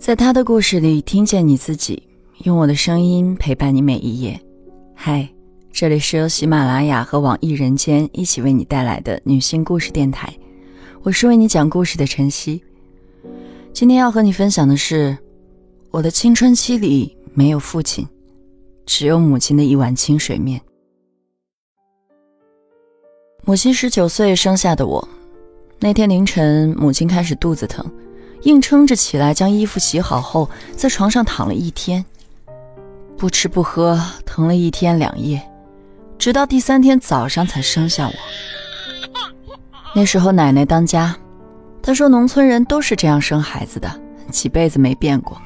在他的故事里听见你自己，用我的声音陪伴你每一页。嗨，这里是由喜马拉雅和网易人间一起为你带来的女性故事电台，我是为你讲故事的晨曦。今天要和你分享的是，我的青春期里没有父亲，只有母亲的一碗清水面。母亲十九岁生下的我，那天凌晨，母亲开始肚子疼。硬撑着起来，将衣服洗好后，在床上躺了一天，不吃不喝，疼了一天两夜，直到第三天早上才生下我。那时候奶奶当家，她说农村人都是这样生孩子的，几辈子没变过。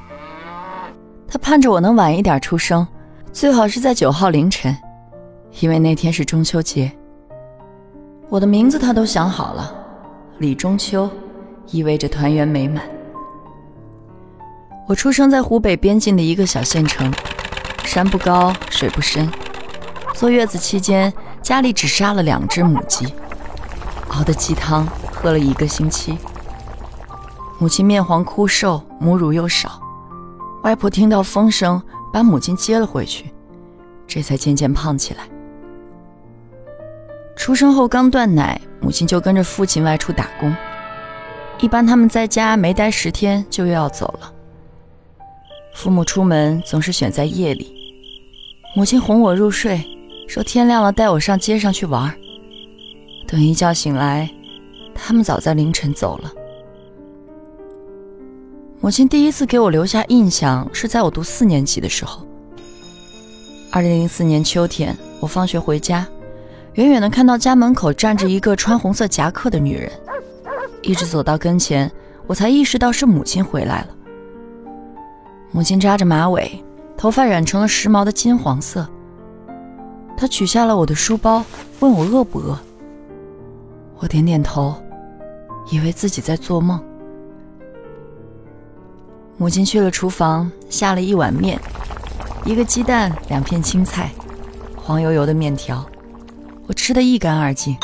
她盼着我能晚一点出生，最好是在九号凌晨，因为那天是中秋节。我的名字她都想好了，李中秋。意味着团圆美满。我出生在湖北边境的一个小县城，山不高，水不深。坐月子期间，家里只杀了两只母鸡，熬的鸡汤喝了一个星期。母亲面黄枯瘦，母乳又少。外婆听到风声，把母亲接了回去，这才渐渐胖起来。出生后刚断奶，母亲就跟着父亲外出打工。一般他们在家没待十天就又要走了。父母出门总是选在夜里，母亲哄我入睡，说天亮了带我上街上去玩。等一觉醒来，他们早在凌晨走了。母亲第一次给我留下印象是在我读四年级的时候。二零零四年秋天，我放学回家，远远的看到家门口站着一个穿红色夹克的女人。一直走到跟前，我才意识到是母亲回来了。母亲扎着马尾，头发染成了时髦的金黄色。她取下了我的书包，问我饿不饿。我点点头，以为自己在做梦。母亲去了厨房，下了一碗面，一个鸡蛋，两片青菜，黄油油的面条，我吃得一干二净。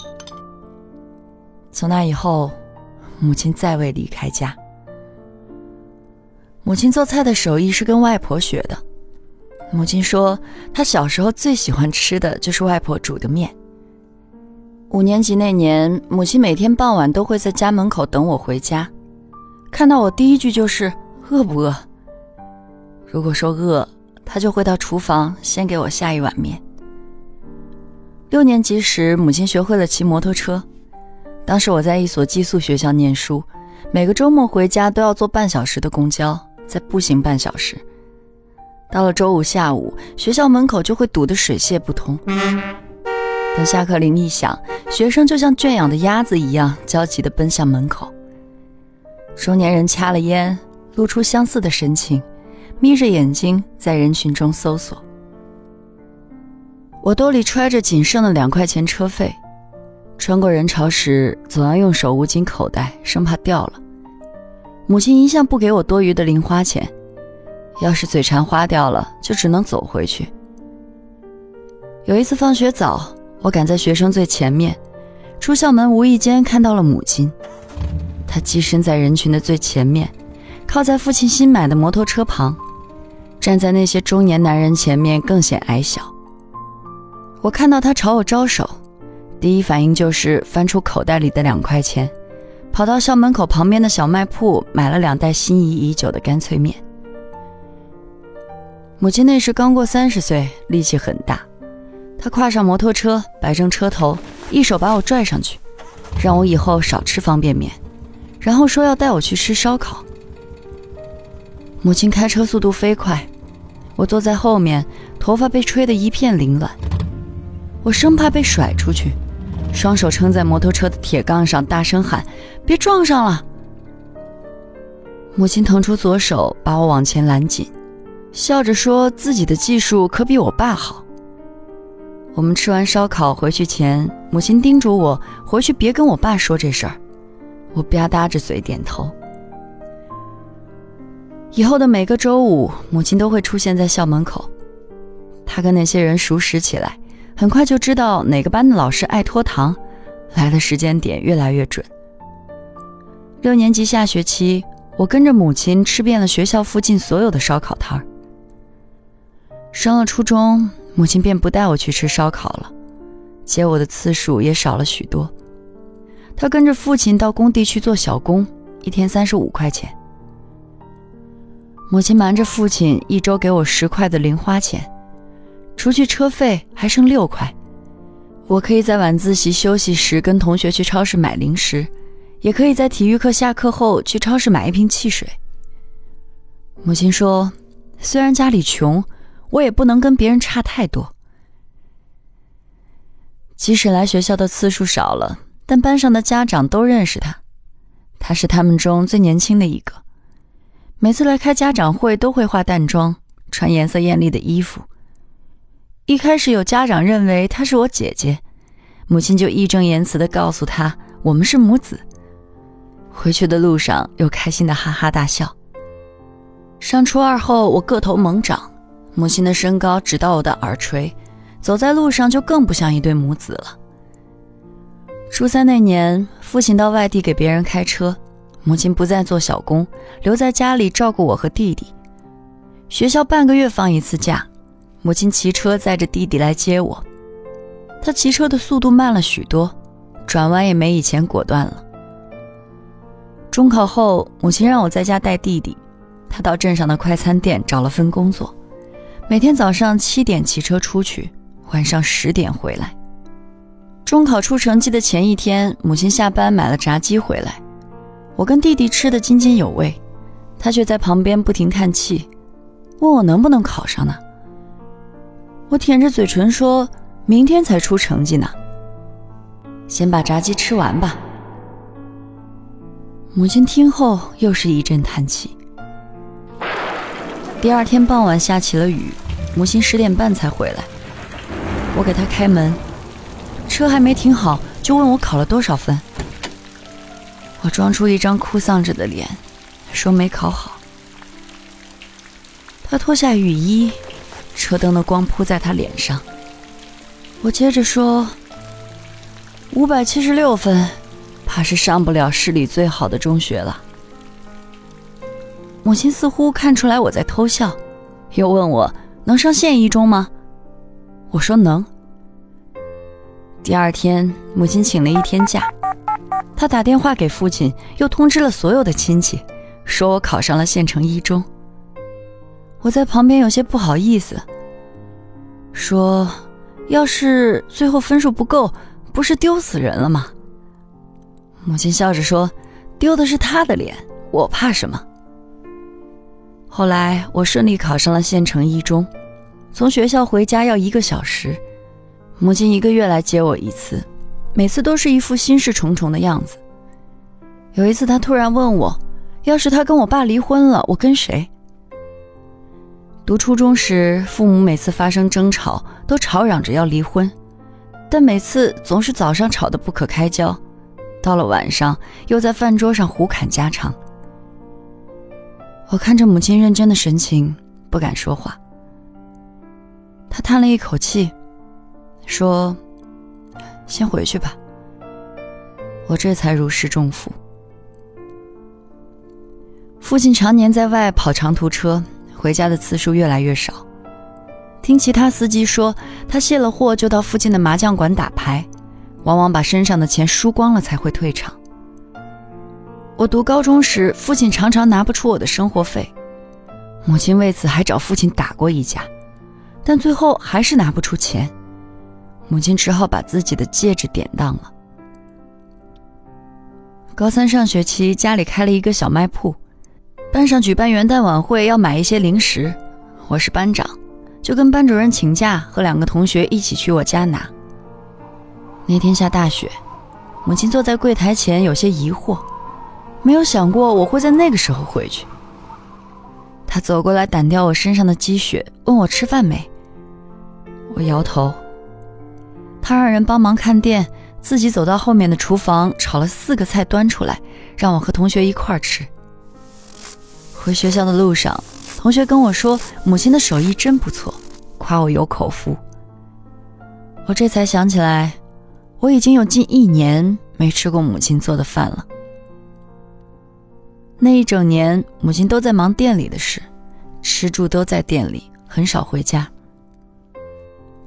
从那以后。母亲再未离开家。母亲做菜的手艺是跟外婆学的。母亲说，她小时候最喜欢吃的就是外婆煮的面。五年级那年，母亲每天傍晚都会在家门口等我回家，看到我第一句就是“饿不饿”。如果说饿，她就会到厨房先给我下一碗面。六年级时，母亲学会了骑摩托车。当时我在一所寄宿学校念书，每个周末回家都要坐半小时的公交，再步行半小时。到了周五下午，学校门口就会堵得水泄不通。等下课铃一响，学生就像圈养的鸭子一样焦急地奔向门口。中年人掐了烟，露出相似的神情，眯着眼睛在人群中搜索。我兜里揣着仅剩的两块钱车费。穿过人潮时，总要用手捂紧口袋，生怕掉了。母亲一向不给我多余的零花钱，要是嘴馋花掉了，就只能走回去。有一次放学早，我赶在学生最前面，出校门无意间看到了母亲，她跻身在人群的最前面，靠在父亲新买的摩托车旁，站在那些中年男人前面更显矮小。我看到她朝我招手。第一反应就是翻出口袋里的两块钱，跑到校门口旁边的小卖铺买了两袋心仪已久的干脆面。母亲那时刚过三十岁，力气很大。她跨上摩托车，摆正车头，一手把我拽上去，让我以后少吃方便面，然后说要带我去吃烧烤。母亲开车速度飞快，我坐在后面，头发被吹得一片凌乱，我生怕被甩出去。双手撑在摩托车的铁杠上，大声喊：“别撞上了！”母亲腾出左手把我往前揽紧，笑着说：“自己的技术可比我爸好。”我们吃完烧烤回去前，母亲叮嘱我回去别跟我爸说这事儿。我吧嗒着嘴点头。以后的每个周五，母亲都会出现在校门口，她跟那些人熟识起来。很快就知道哪个班的老师爱拖堂，来的时间点越来越准。六年级下学期，我跟着母亲吃遍了学校附近所有的烧烤摊儿。上了初中，母亲便不带我去吃烧烤了，接我的次数也少了许多。她跟着父亲到工地去做小工，一天三十五块钱。母亲瞒着父亲，一周给我十块的零花钱，除去车费还剩六块。我可以在晚自习休息时跟同学去超市买零食，也可以在体育课下课后去超市买一瓶汽水。母亲说：“虽然家里穷。”我也不能跟别人差太多。即使来学校的次数少了，但班上的家长都认识他，他是他们中最年轻的一个。每次来开家长会都会化淡妆，穿颜色艳丽的衣服。一开始有家长认为她是我姐姐，母亲就义正言辞的告诉她我们是母子。回去的路上又开心的哈哈大笑。上初二后，我个头猛长。母亲的身高只到我的耳垂，走在路上就更不像一对母子了。初三那年，父亲到外地给别人开车，母亲不再做小工，留在家里照顾我和弟弟。学校半个月放一次假，母亲骑车载着弟弟来接我。他骑车的速度慢了许多，转弯也没以前果断了。中考后，母亲让我在家带弟弟，他到镇上的快餐店找了份工作。每天早上七点骑车出去，晚上十点回来。中考出成绩的前一天，母亲下班买了炸鸡回来，我跟弟弟吃得津津有味，他却在旁边不停叹气，问我能不能考上呢？我舔着嘴唇说：“明天才出成绩呢，先把炸鸡吃完吧。”母亲听后又是一阵叹气。第二天傍晚下起了雨，母亲十点半才回来。我给她开门，车还没停好，就问我考了多少分。我装出一张哭丧着的脸，说没考好。她脱下雨衣，车灯的光扑在他脸上。我接着说：五百七十六分，怕是上不了市里最好的中学了。母亲似乎看出来我在偷笑，又问我能上县一中吗？我说能。第二天，母亲请了一天假，她打电话给父亲，又通知了所有的亲戚，说我考上了县城一中。我在旁边有些不好意思，说要是最后分数不够，不是丢死人了吗？母亲笑着说：“丢的是他的脸，我怕什么？”后来我顺利考上了县城一中，从学校回家要一个小时，母亲一个月来接我一次，每次都是一副心事重重的样子。有一次，她突然问我，要是她跟我爸离婚了，我跟谁？读初中时，父母每次发生争吵都吵嚷着要离婚，但每次总是早上吵得不可开交，到了晚上又在饭桌上胡侃家常。我看着母亲认真的神情，不敢说话。她叹了一口气，说：“先回去吧。”我这才如释重负。父亲常年在外跑长途车，回家的次数越来越少。听其他司机说，他卸了货就到附近的麻将馆打牌，往往把身上的钱输光了才会退场。我读高中时，父亲常常拿不出我的生活费，母亲为此还找父亲打过一架，但最后还是拿不出钱，母亲只好把自己的戒指典当了。高三上学期，家里开了一个小卖铺，班上举办元旦晚会要买一些零食，我是班长，就跟班主任请假，和两个同学一起去我家拿。那天下大雪，母亲坐在柜台前，有些疑惑。没有想过我会在那个时候回去。他走过来掸掉我身上的积雪，问我吃饭没。我摇头。他让人帮忙看店，自己走到后面的厨房炒了四个菜端出来，让我和同学一块儿吃。回学校的路上，同学跟我说母亲的手艺真不错，夸我有口福。我这才想起来，我已经有近一年没吃过母亲做的饭了。那一整年，母亲都在忙店里的事，吃住都在店里，很少回家。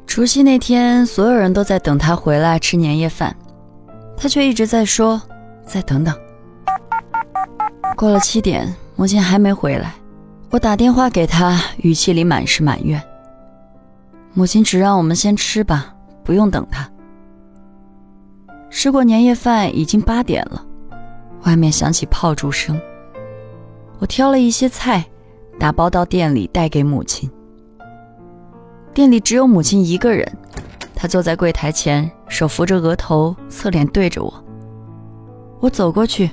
除夕那天，所有人都在等他回来吃年夜饭，他却一直在说：“再等等。”过了七点，母亲还没回来，我打电话给她，语气里满是埋怨。母亲只让我们先吃吧，不用等她。吃过年夜饭，已经八点了，外面响起炮竹声。我挑了一些菜，打包到店里带给母亲。店里只有母亲一个人，她坐在柜台前，手扶着额头，侧脸对着我。我走过去，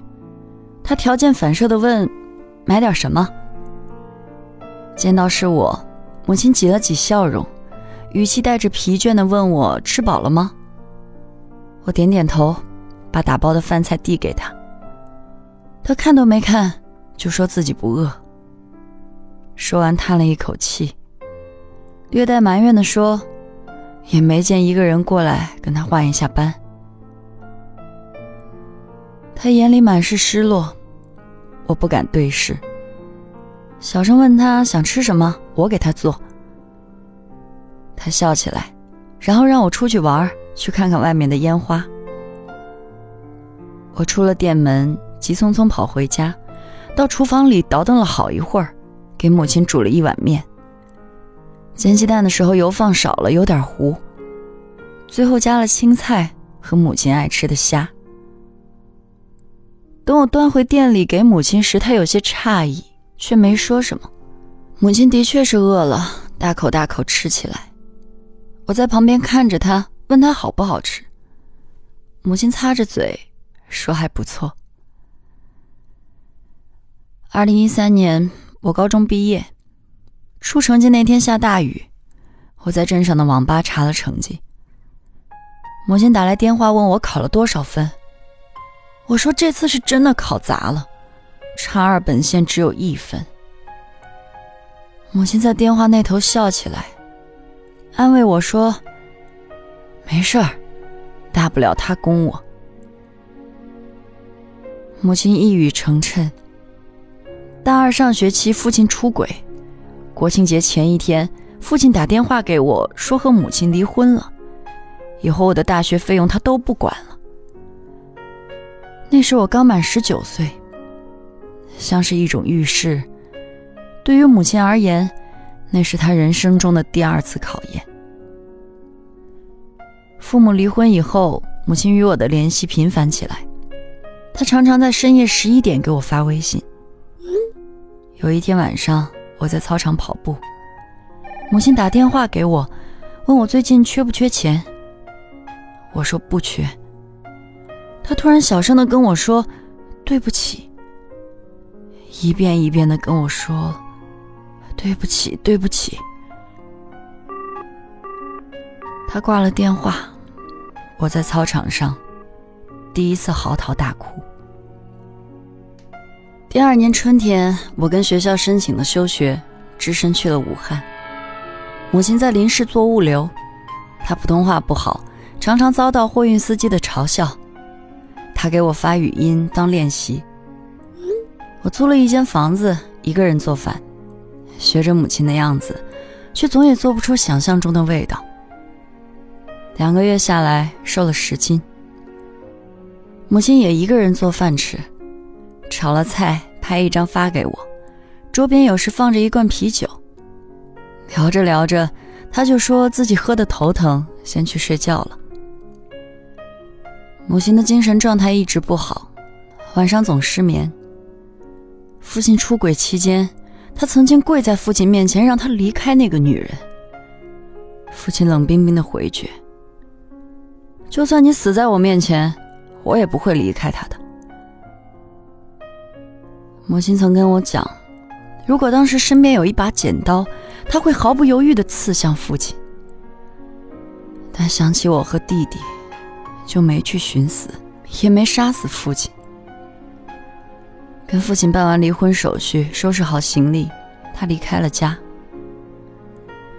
她条件反射地问：“买点什么？”见到是我，母亲挤了挤笑容，语气带着疲倦的问我：“吃饱了吗？”我点点头，把打包的饭菜递给她。她看都没看。就说自己不饿。说完，叹了一口气，略带埋怨的说：“也没见一个人过来跟他换一下班。”他眼里满是失落，我不敢对视，小声问他想吃什么，我给他做。他笑起来，然后让我出去玩，去看看外面的烟花。我出了店门，急匆匆跑回家。到厨房里倒腾了好一会儿，给母亲煮了一碗面。煎鸡蛋的时候油放少了，有点糊。最后加了青菜和母亲爱吃的虾。等我端回店里给母亲时，她有些诧异，却没说什么。母亲的确是饿了，大口大口吃起来。我在旁边看着她，问她好不好吃。母亲擦着嘴说还不错。二零一三年，我高中毕业，出成绩那天下大雨，我在镇上的网吧查了成绩。母亲打来电话问我考了多少分，我说这次是真的考砸了，差二本线只有一分。母亲在电话那头笑起来，安慰我说：“没事儿，大不了他供我。”母亲一语成谶。大二上学期，父亲出轨。国庆节前一天，父亲打电话给我说和母亲离婚了，以后我的大学费用他都不管了。那时我刚满十九岁，像是一种预示。对于母亲而言，那是她人生中的第二次考验。父母离婚以后，母亲与我的联系频繁起来，她常常在深夜十一点给我发微信。有一天晚上，我在操场跑步，母亲打电话给我，问我最近缺不缺钱。我说不缺。他突然小声的跟我说：“对不起。”一遍一遍的跟我说：“对不起，对不起。”他挂了电话，我在操场上第一次嚎啕大哭。第二年春天，我跟学校申请了休学，只身去了武汉。母亲在临市做物流，她普通话不好，常常遭到货运司机的嘲笑。他给我发语音当练习。我租了一间房子，一个人做饭，学着母亲的样子，却总也做不出想象中的味道。两个月下来，瘦了十斤。母亲也一个人做饭吃。炒了菜，拍一张发给我，桌边有时放着一罐啤酒。聊着聊着，他就说自己喝的头疼，先去睡觉了。母亲的精神状态一直不好，晚上总失眠。父亲出轨期间，他曾经跪在父亲面前让他离开那个女人。父亲冷冰冰的回绝：“就算你死在我面前，我也不会离开他的。”母亲曾跟我讲，如果当时身边有一把剪刀，他会毫不犹豫的刺向父亲。但想起我和弟弟，就没去寻死，也没杀死父亲。跟父亲办完离婚手续，收拾好行李，他离开了家。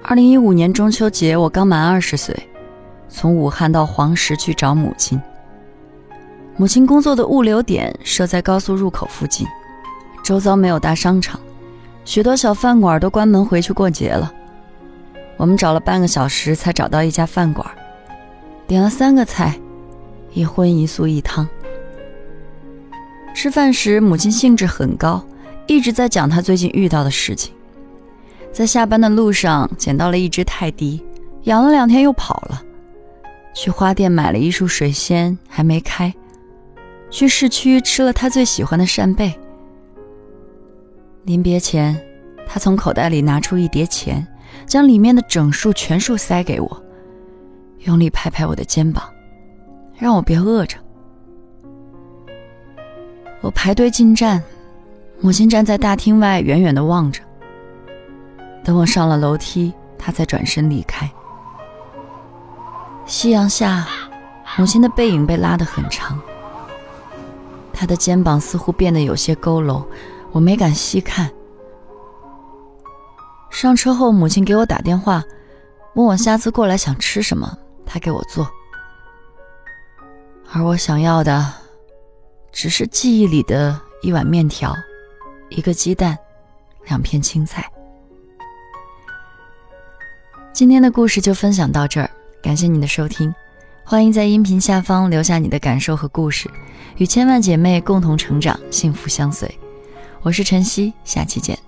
二零一五年中秋节，我刚满二十岁，从武汉到黄石去找母亲。母亲工作的物流点设在高速入口附近。周遭没有大商场，许多小饭馆都关门回去过节了。我们找了半个小时才找到一家饭馆，点了三个菜，一荤一素一汤。吃饭时，母亲兴致很高，一直在讲她最近遇到的事情。在下班的路上捡到了一只泰迪，养了两天又跑了。去花店买了一束水仙，还没开。去市区吃了他最喜欢的扇贝。临别前，他从口袋里拿出一叠钱，将里面的整数全数塞给我，用力拍拍我的肩膀，让我别饿着。我排队进站，母亲站在大厅外远远的望着。等我上了楼梯，她才转身离开。夕阳下，母亲的背影被拉得很长。她的肩膀似乎变得有些佝偻，我没敢细看。上车后，母亲给我打电话，问我下次过来想吃什么，她给我做。而我想要的，只是记忆里的一碗面条，一个鸡蛋，两片青菜。今天的故事就分享到这儿。感谢你的收听，欢迎在音频下方留下你的感受和故事，与千万姐妹共同成长，幸福相随。我是晨曦，下期见。